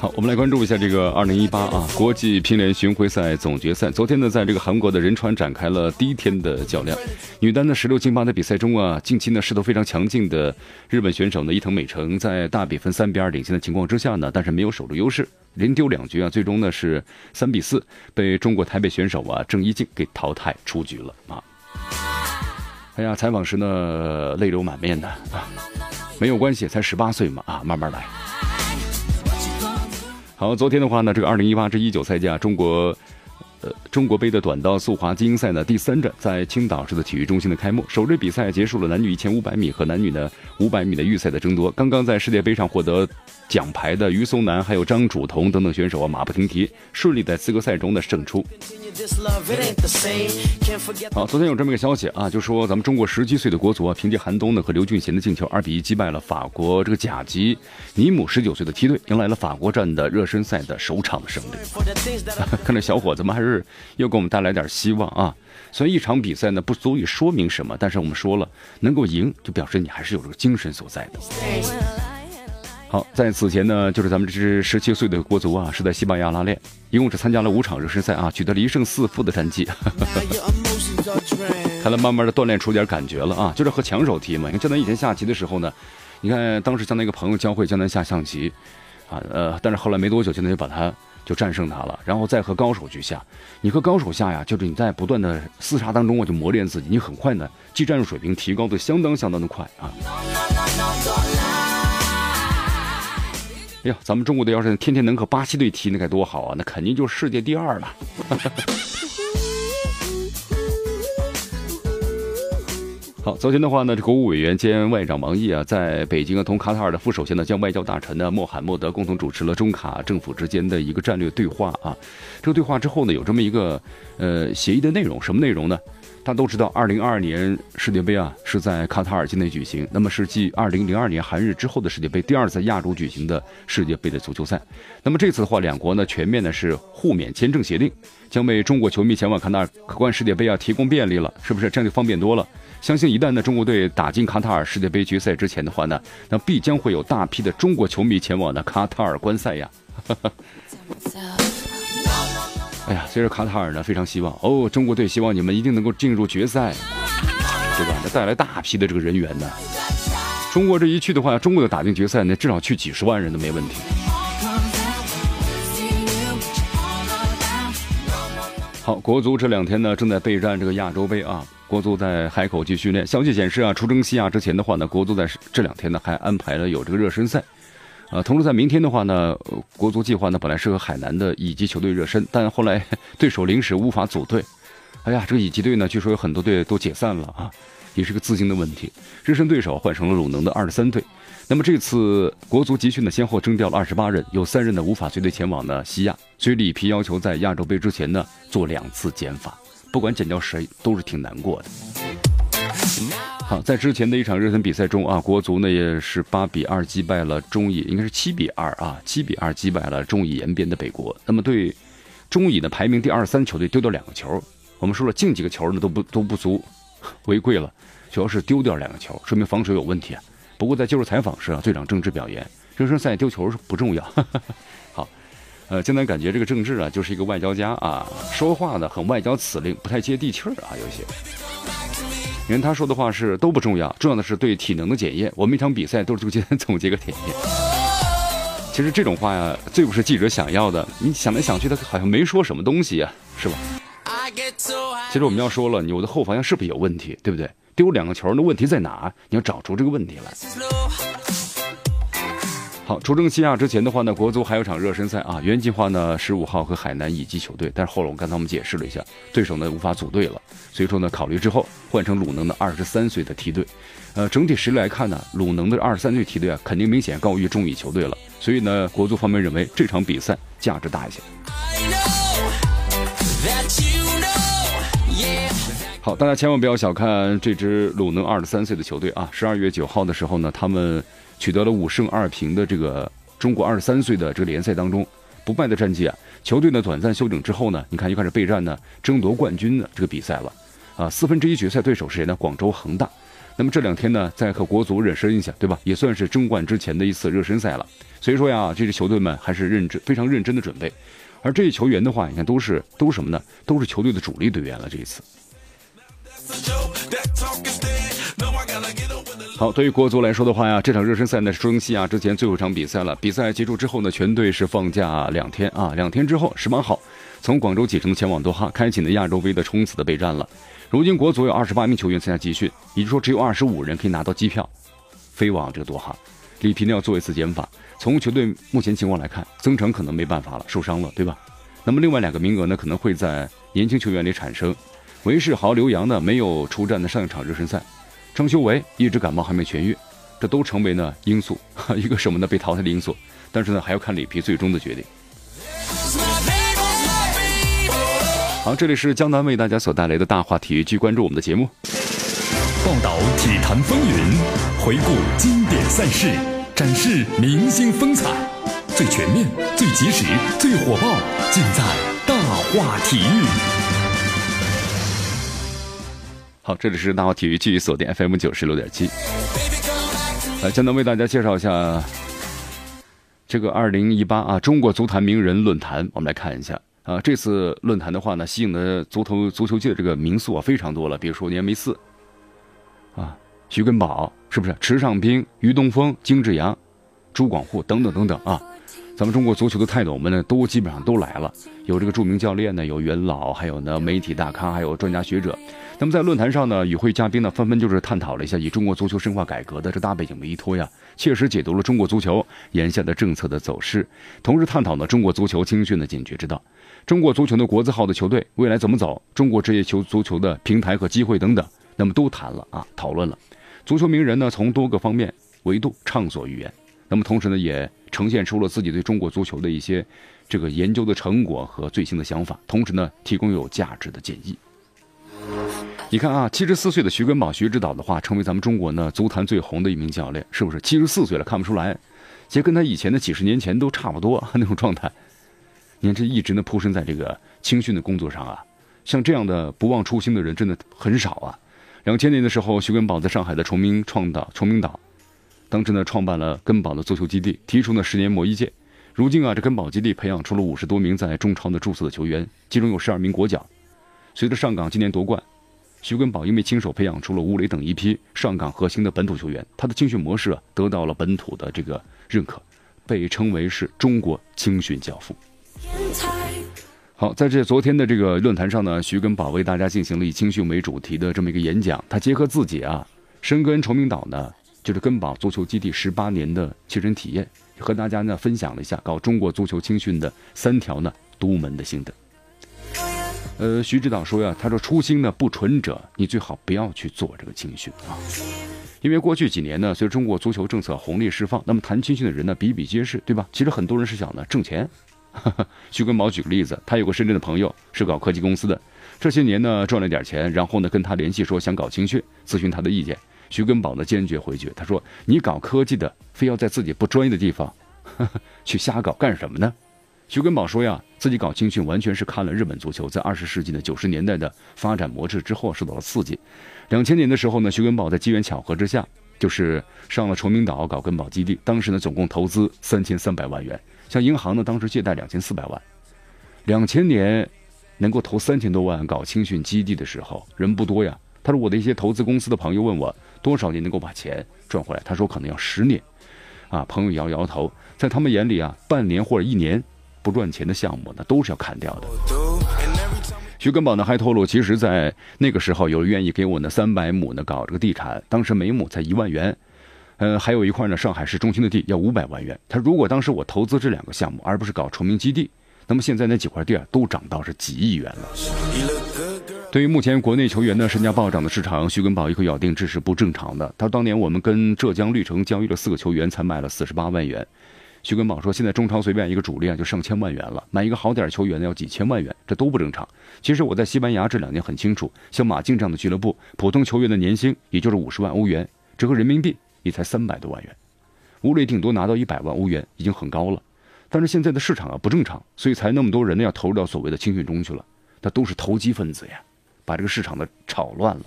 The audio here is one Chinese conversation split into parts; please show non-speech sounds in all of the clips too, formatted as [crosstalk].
好，我们来关注一下这个二零一八啊国际乒联巡回赛总决赛。昨天呢，在这个韩国的仁川展开了第一天的较量。女单的十六进八的比赛中啊，近期呢势头非常强劲的日本选手呢伊藤美诚，在大比分三比二领先的情况之下呢，但是没有守住优势，连丢两局啊，最终呢是三比四被中国台北选手啊郑伊静给淘汰出局了啊。哎呀，采访时呢泪流满面的啊，没有关系，才十八岁嘛啊，慢慢来。好，昨天的话呢，这个二零一八至一九赛季啊，中国，呃，中国杯的短道速滑精英赛呢，第三站在青岛市的体育中心的开幕。首日比赛结束了男女一千五百米和男女的五百米的预赛的争夺。刚刚在世界杯上获得奖牌的于松南还有张楚彤等等选手啊，马不停蹄，顺利在资格赛中的胜出。好，昨天有这么一个消息啊，就说咱们中国十七岁的国足啊，凭借韩东呢和刘俊贤的进球，二比一击败了法国这个甲级尼姆十九岁的梯队，迎来了法国站的热身赛的首场的胜利。[laughs] 看这小伙子们还是又给我们带来点希望啊！虽然一场比赛呢不足以说明什么，但是我们说了，能够赢就表示你还是有这个精神所在的。好，在此前呢，就是咱们这支十七岁的国足啊，是在西班牙拉练，一共只参加了五场热身赛啊，取得了一胜四负的战绩。[laughs] 看来慢慢的锻炼出点感觉了啊，就是和强手踢嘛。你看江南以前下棋的时候呢，你看当时江南一个朋友教会江南下象棋，啊呃，但是后来没多久江南就把他就战胜他了，然后再和高手去下。你和高手下呀，就是你在不断的厮杀当中我，就磨练自己，你很快呢，技战术水平提高的相当相当的快啊。哎呀，咱们中国队要是天天能和巴西队踢，那该多好啊！那肯定就是世界第二了。好，昨天的话呢，这国务委员兼外长王毅啊，在北京啊，同卡塔尔的副首相呢，将外交大臣呢默罕默德共同主持了中卡政府之间的一个战略对话啊。这个对话之后呢，有这么一个呃协议的内容，什么内容呢？大家都知道，二零二二年世界杯啊是在卡塔尔境内举行，那么是继二零零二年韩日之后的世界杯第二次亚洲举行的世界杯的足球赛。那么这次的话，两国呢全面呢是互免签证协定，将为中国球迷前往卡塔尔可观世界杯啊提供便利了，是不是？这样就方便多了。相信一旦呢中国队打进卡塔尔世界杯决赛之前的话呢，那必将会有大批的中国球迷前往呢卡塔尔观赛呀。[laughs] 哎呀，所以说卡塔尔呢非常希望哦，中国队希望你们一定能够进入决赛，对吧？那带来大批的这个人员呢。中国这一去的话，中国的打进决赛呢，至少去几十万人都没问题。好，国足这两天呢正在备战这个亚洲杯啊，国足在海口去训练。消息显示啊，出征西亚之前的话呢，国足在这两天呢还安排了有这个热身赛。呃，同时在明天的话呢，国足计划呢本来是和海南的乙级球队热身，但后来 [laughs] 对手临时无法组队。哎呀，这个乙级队呢，据说有很多队都解散了啊，也是个资金的问题。热身对手换成了鲁能的二十三队。那么这次国足集训呢，先后征调了二十八人，有三人呢无法随队前往呢西亚，所以里皮要求在亚洲杯之前呢做两次减法，不管减掉谁都是挺难过的。在之前的一场热身比赛中啊，国足呢也是八比二击败了中乙，应该是七比二啊，七比二击败了中乙延边的北国。那么对中乙的排名第二三球队丢掉两个球，我们说了进几个球呢都不都不足为贵了，主要是丢掉两个球，说明防守有问题啊。不过在接受采访时啊，队长郑智表言，热身赛丢球是不重要。[laughs] 好，呃，现在感觉这个郑智啊就是一个外交家啊，说话呢很外交辞令，不太接地气儿啊，有些。因为他说的话是都不重要，重要的是对体能的检验。我们一场比赛都是就今天总结个体验。其实这种话呀，最不是记者想要的。你想来想去，他好像没说什么东西呀，是吧？其实我们要说了，你我的后防线是不是有问题，对不对？丢两个球，那问题在哪？你要找出这个问题来。好，出征西亚之前的话呢，国足还有场热身赛啊。原计划呢，十五号和海南乙级球队，但是后来我刚才我们解释了一下，对手呢无法组队了，所以说呢，考虑之后换成鲁能的二十三岁的梯队。呃，整体实力来看呢，鲁能的二十三岁梯队啊，肯定明显高于中乙球队了。所以呢，国足方面认为这场比赛价值大一些。好，大家千万不要小看这支鲁能二十三岁的球队啊！十二月九号的时候呢，他们。取得了五胜二平的这个中国二十三岁的这个联赛当中不败的战绩啊！球队呢短暂休整之后呢，你看又开始备战呢争夺冠军的这个比赛了啊！四分之一决赛对手是谁呢？广州恒大。那么这两天呢，在和国足热身一下，对吧？也算是争冠之前的一次热身赛了。所以说呀，这支球队们还是认真非常认真的准备。而这些球员的话，你看都是都什么呢？都是球队的主力队员了。这一次。好，对于国足来说的话呀，这场热身赛呢是中西亚之前最后一场比赛了。比赛结束之后呢，全队是放假两天啊，两天之后十八号从广州启程前往多哈，开启了亚洲杯的冲刺的备战了。如今国足有二十八名球员参加集训，也就是说只有二十五人可以拿到机票飞往这个多哈。里皮呢要做一次减法。从球队目前情况来看，曾诚可能没办法了，受伤了，对吧？那么另外两个名额呢，可能会在年轻球员里产生。韦世豪、刘洋呢没有出战的上一场热身赛。张修维一直感冒还没痊愈，这都成为呢因素，[laughs] 一个什么呢被淘汰的因素。但是呢，还要看里皮最终的决定。好，这里是江南为大家所带来的大话体育，继续关注我们的节目，报道体坛风云，回顾经典赛事，展示明星风采，最全面、最及时、最火爆，尽在大话体育。好，这里是大话体育，继续锁定 FM 九十六点七。来，江南为大家介绍一下这个二零一八啊中国足坛名人论坛。我们来看一下啊，这次论坛的话呢，吸引的足头足球界的这个名宿啊非常多了，比如说年梅四啊，徐根宝是不是？池尚斌、于东风、金志扬、朱广沪等等等等啊。咱们中国足球的泰斗们呢，都基本上都来了。有这个著名教练呢，有元老，还有呢媒体大咖，还有专家学者。那么在论坛上呢，与会嘉宾呢纷纷就是探讨了一下以中国足球深化改革的这大背景为依托呀，切实解读了中国足球眼下的政策的走势，同时探讨呢中国足球青训的解决之道，中国足球的国字号的球队未来怎么走，中国职业球足球的平台和机会等等，那么都谈了啊，讨论了。足球名人呢，从多个方面维度畅所欲言。那么同时呢，也呈现出了自己对中国足球的一些这个研究的成果和最新的想法，同时呢，提供有价值的建议。你看啊，七十四岁的徐根宝、徐指导的话，成为咱们中国呢足坛最红的一名教练，是不是？七十四岁了，看不出来，其实跟他以前的几十年前都差不多那种状态。你看，这一直呢扑身在这个青训的工作上啊，像这样的不忘初心的人真的很少啊。两千年的时候，徐根宝在上海的崇明创造、崇明岛。当时呢，创办了根宝的足球基地，提出呢十年磨一剑。如今啊，这根宝基地培养出了五十多名在中超的注册的球员，其中有十二名国脚。随着上港今年夺冠，徐根宝因为亲手培养出了吴磊等一批上港核心的本土球员，他的青训模式啊得到了本土的这个认可，被称为是中国青训教父。好，在这昨天的这个论坛上呢，徐根宝为大家进行了以青训为主题的这么一个演讲，他结合自己啊深耕崇明岛呢。就是根宝足球基地十八年的亲身体验，和大家呢分享了一下搞中国足球青训的三条呢独门的心得。呃，徐指导说呀，他说初心呢不纯者，你最好不要去做这个青训啊，因为过去几年呢，随着中国足球政策红利释放，那么谈青训的人呢比比皆是，对吧？其实很多人是想呢挣钱。[laughs] 徐根宝举个例子，他有个深圳的朋友是搞科技公司的，这些年呢赚了点钱，然后呢跟他联系说想搞青训，咨询他的意见。徐根宝呢坚决回绝，他说：“你搞科技的，非要在自己不专业的地方 [laughs] 去瞎搞干什么呢？”徐根宝说：“呀，自己搞青训完全是看了日本足球在二十世纪的九十年代的发展模式之后受到了刺激。两千年的时候呢，徐根宝在机缘巧合之下，就是上了崇明岛搞根宝基地。当时呢，总共投资三千三百万元，向银行呢当时借贷两千四百万。两千年能够投三千多万搞青训基地的时候，人不多呀。他说我的一些投资公司的朋友问我。”多少年能够把钱赚回来？他说可能要十年，啊，朋友摇摇头，在他们眼里啊，半年或者一年不赚钱的项目呢，都是要砍掉的。徐根宝呢还透露，其实，在那个时候有人愿意给我呢三百亩呢搞这个地产，当时每亩才一万元，呃，还有一块呢，上海市中心的地要五百万元。他如果当时我投资这两个项目，而不是搞崇明基地，那么现在那几块地啊，都涨到是几亿元了。对于目前国内球员呢身价暴涨的市场，徐根宝一口咬定这是不正常的。他说当年我们跟浙江绿城交易了四个球员，才卖了四十八万元。徐根宝说，现在中超随便一个主力啊就上千万元了，买一个好点球员呢要几千万元，这都不正常。其实我在西班牙这两年很清楚，像马竞这样的俱乐部，普通球员的年薪也就是五十万欧元，折合人民币。也才三百多万元，吴磊顶多拿到一百万欧元，已经很高了。但是现在的市场啊不正常，所以才那么多人呢要投入到所谓的青训中去了。他都是投机分子呀，把这个市场的炒乱了。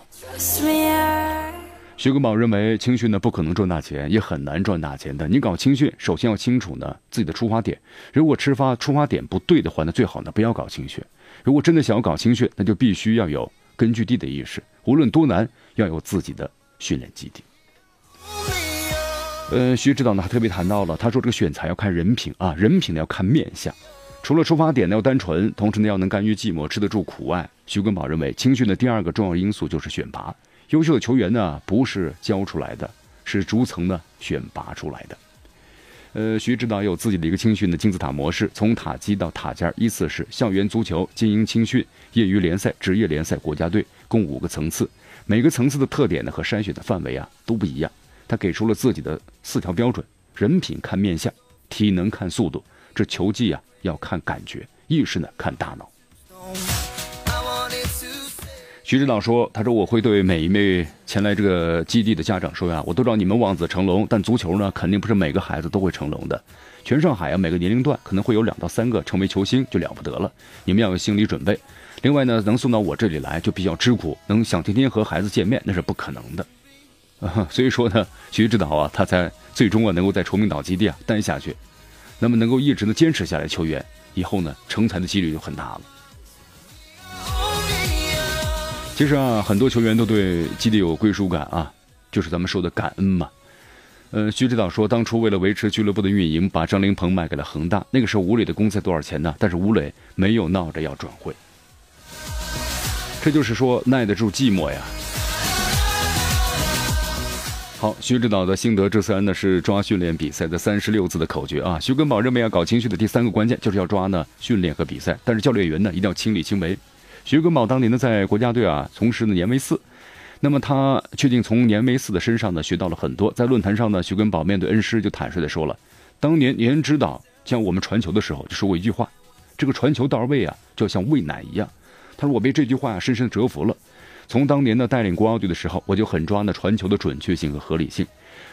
徐根宝认为青训呢不可能赚大钱，也很难赚大钱的。你搞青训，首先要清楚呢自己的出发点。如果出发出发点不对的话，那最好呢不要搞青训。如果真的想要搞青训，那就必须要有根据地的意识，无论多难，要有自己的训练基地。呃，徐指导呢还特别谈到了，他说这个选材要看人品啊，人品呢要看面相，除了出发点要单纯，同时呢要能甘于寂寞，吃得住苦外。徐根宝认为，青训的第二个重要因素就是选拔，优秀的球员呢不是教出来的，是逐层的选拔出来的。呃，徐指导有自己的一个青训的金字塔模式，从塔基到塔尖，依次是校园足球、精英青训、业余联赛、职业联赛、国家队，共五个层次，每个层次的特点呢和筛选的范围啊都不一样。他给出了自己的四条标准：人品看面相，体能看速度，这球技啊要看感觉，意识呢看大脑。徐指导说：“他说我会对每一位前来这个基地的家长说呀，我都知道你们望子成龙，但足球呢肯定不是每个孩子都会成龙的。全上海啊每个年龄段可能会有两到三个成为球星就了不得了，你们要有心理准备。另外呢，能送到我这里来就比较吃苦，能想天天和孩子见面那是不可能的。[laughs] ”，所以说呢，徐指导啊，他才最终啊能够在崇明岛基地啊待下去，那么能够一直的坚持下来，球员以后呢成才的几率就很大了。其实啊，很多球员都对基地有归属感啊，就是咱们说的感恩嘛。呃，徐指导说，当初为了维持俱乐部的运营，把张琳芃卖给了恒大，那个时候吴磊的工资多少钱呢？但是吴磊没有闹着要转会，这就是说耐得住寂寞呀。好，徐指导的心得之三呢是抓训练比赛的三十六字的口诀啊。徐根宝认为要搞情绪的第三个关键就是要抓呢训练和比赛，但是教练员呢一定要亲力亲为。徐根宝当年呢在国家队啊从事呢年维四，那么他确定从年维四的身上呢学到了很多。在论坛上呢，徐根宝面对恩师就坦率的说了，当年年指导向我们传球的时候就说过一句话，这个传球到位啊就像喂奶一样。他说我被这句话深深折服了。从当年呢带领国奥队的时候，我就很抓那传球的准确性和合理性。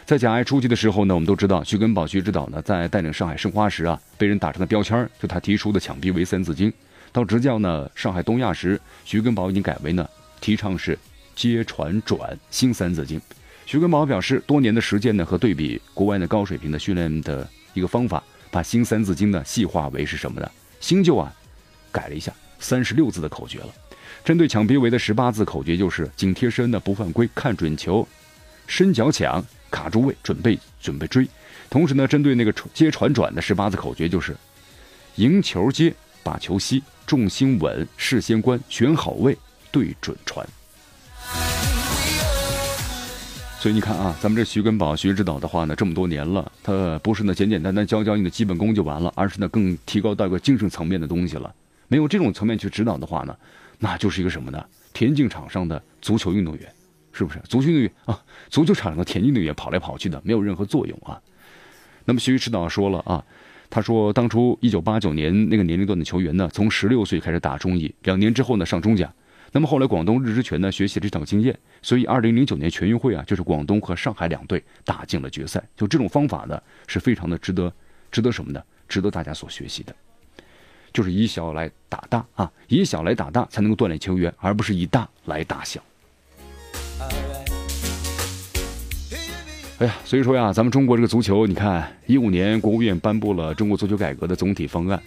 在甲 A 初期的时候呢，我们都知道徐根宝徐指导呢在带领上海申花时啊，被人打成了标签就他提出的抢逼为三字经。到执教呢上海东亚时，徐根宝已经改为呢提倡是接传转新三字经。徐根宝表示，多年的实践呢和对比国外的高水平的训练的一个方法，把新三字经呢细化为是什么呢？新旧啊改了一下，三十六字的口诀了。针对抢逼围的十八字口诀就是紧贴身的不犯规，看准球，伸脚抢，卡住位，准备准备追。同时呢，针对那个接传转的十八字口诀就是赢球接，把球吸，重心稳，事先观，选好位，对准传。所以你看啊，咱们这徐根宝徐指导的话呢，这么多年了，他不是呢简简单单教教你的基本功就完了，而是呢更提高到一个精神层面的东西了。没有这种层面去指导的话呢？那就是一个什么呢？田径场上的足球运动员，是不是？足球运动员啊，足球场上的田径运动员跑来跑去的，没有任何作用啊。那么徐指导说了啊，他说当初一九八九年那个年龄段的球员呢，从十六岁开始打中乙，两年之后呢上中甲。那么后来广东日之泉呢学习了这套经验，所以二零零九年全运会啊，就是广东和上海两队打进了决赛。就这种方法呢，是非常的值得，值得什么呢？值得大家所学习的。就是以小来打大啊，以小来打大才能够锻炼球员，而不是以大来打小。哎呀，所以说呀，咱们中国这个足球，你看，一五年国务院颁布了中国足球改革的总体方案，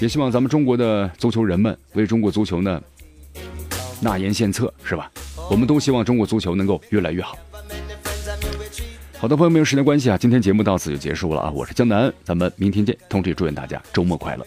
也希望咱们中国的足球人们为中国足球呢纳言献策，是吧？我们都希望中国足球能够越来越好。好的，朋友们，时间关系啊，今天节目到此就结束了啊！我是江南，咱们明天见。同时也祝愿大家周末快乐。